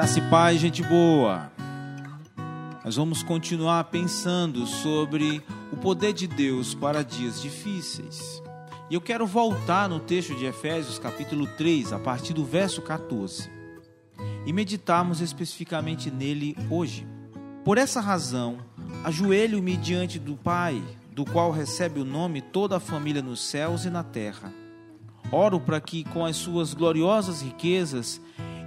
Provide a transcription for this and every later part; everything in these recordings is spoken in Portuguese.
Graça e paz, gente boa. Nós vamos continuar pensando sobre o poder de Deus para dias difíceis. E eu quero voltar no texto de Efésios, capítulo 3, a partir do verso 14, e meditarmos especificamente nele hoje. Por essa razão, ajoelho-me diante do Pai, do qual recebe o nome toda a família nos céus e na terra. Oro para que, com as suas gloriosas riquezas,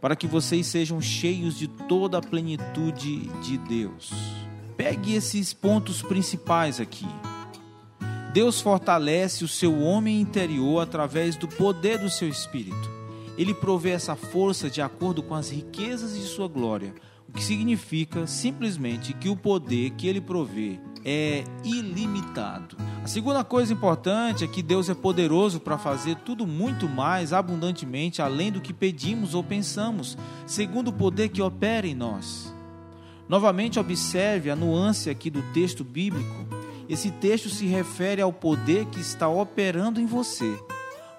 para que vocês sejam cheios de toda a plenitude de Deus. Pegue esses pontos principais aqui. Deus fortalece o seu homem interior através do poder do seu espírito. Ele provê essa força de acordo com as riquezas de sua glória, o que significa simplesmente que o poder que ele provê é ilimitado. A segunda coisa importante é que Deus é poderoso para fazer tudo muito mais abundantemente além do que pedimos ou pensamos, segundo o poder que opera em nós. Novamente, observe a nuance aqui do texto bíblico. Esse texto se refere ao poder que está operando em você.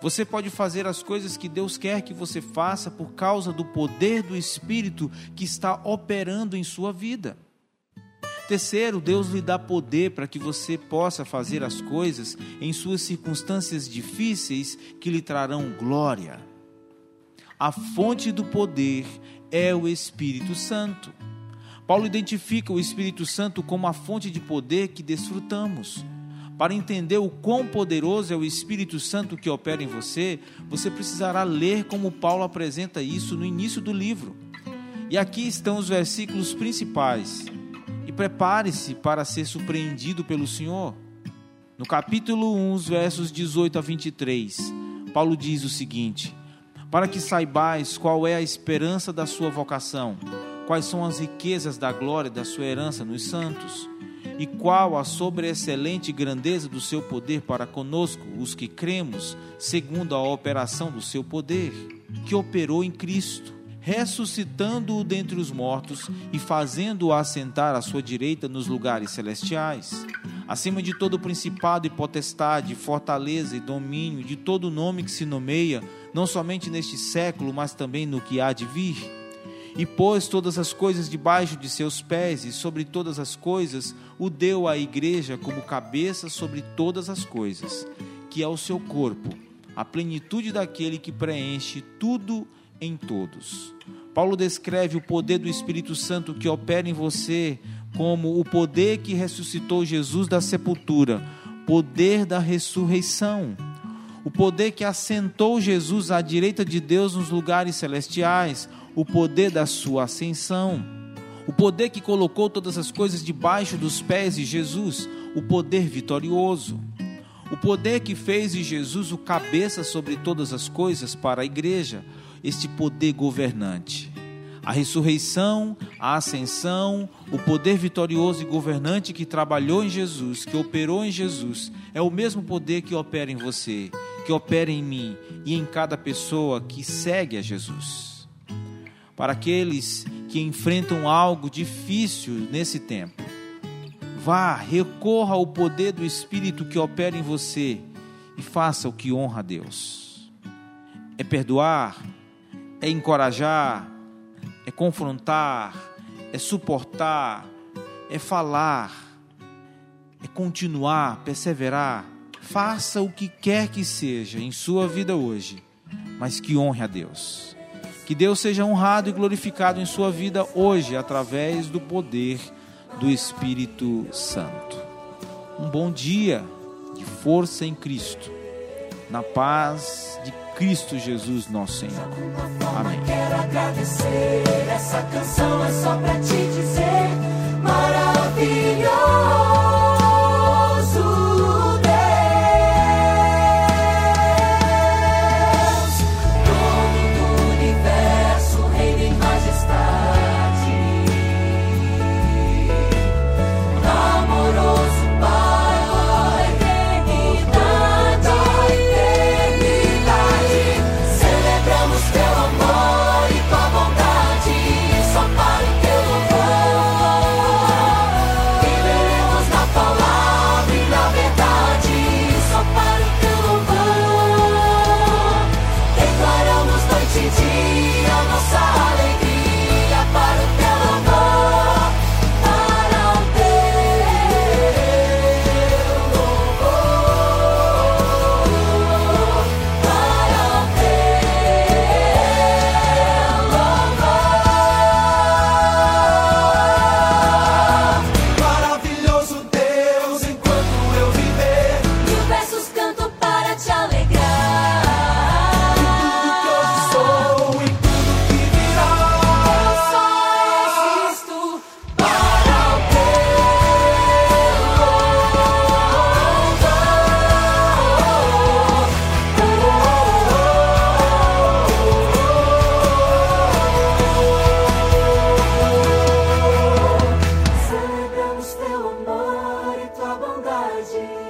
Você pode fazer as coisas que Deus quer que você faça por causa do poder do Espírito que está operando em sua vida. Terceiro, Deus lhe dá poder para que você possa fazer as coisas em suas circunstâncias difíceis que lhe trarão glória. A fonte do poder é o Espírito Santo. Paulo identifica o Espírito Santo como a fonte de poder que desfrutamos. Para entender o quão poderoso é o Espírito Santo que opera em você, você precisará ler como Paulo apresenta isso no início do livro. E aqui estão os versículos principais prepare-se para ser surpreendido pelo Senhor. No capítulo 1, versos 18 a 23, Paulo diz o seguinte: Para que saibais qual é a esperança da sua vocação, quais são as riquezas da glória da sua herança nos santos, e qual a sobreexcelente grandeza do seu poder para conosco, os que cremos, segundo a operação do seu poder, que operou em Cristo ressuscitando-o dentre os mortos e fazendo-o assentar à sua direita nos lugares celestiais, acima de todo principado e potestade, fortaleza e domínio, de todo nome que se nomeia, não somente neste século, mas também no que há de vir. E pôs todas as coisas debaixo de seus pés, e sobre todas as coisas o deu à igreja como cabeça sobre todas as coisas, que é o seu corpo, a plenitude daquele que preenche tudo em todos. Paulo descreve o poder do Espírito Santo que opera em você como o poder que ressuscitou Jesus da sepultura, poder da ressurreição, o poder que assentou Jesus à direita de Deus nos lugares celestiais, o poder da sua ascensão, o poder que colocou todas as coisas debaixo dos pés de Jesus, o poder vitorioso. O poder que fez de Jesus o cabeça sobre todas as coisas para a igreja, este poder governante. A ressurreição, a ascensão, o poder vitorioso e governante que trabalhou em Jesus, que operou em Jesus, é o mesmo poder que opera em você, que opera em mim e em cada pessoa que segue a Jesus. Para aqueles que enfrentam algo difícil nesse tempo, vá, recorra ao poder do Espírito que opera em você e faça o que honra a Deus. É perdoar, é encorajar, é confrontar, é suportar, é falar, é continuar, perseverar. Faça o que quer que seja em sua vida hoje, mas que honre a Deus. Que Deus seja honrado e glorificado em sua vida hoje através do poder do Espírito Santo. Um bom dia de força em Cristo, na paz Cristo Jesus, nosso Senhor. Amém. Quero agradecer, essa canção é só pra te dizer, maravilhoso. declaramos teu amor e tua bondade.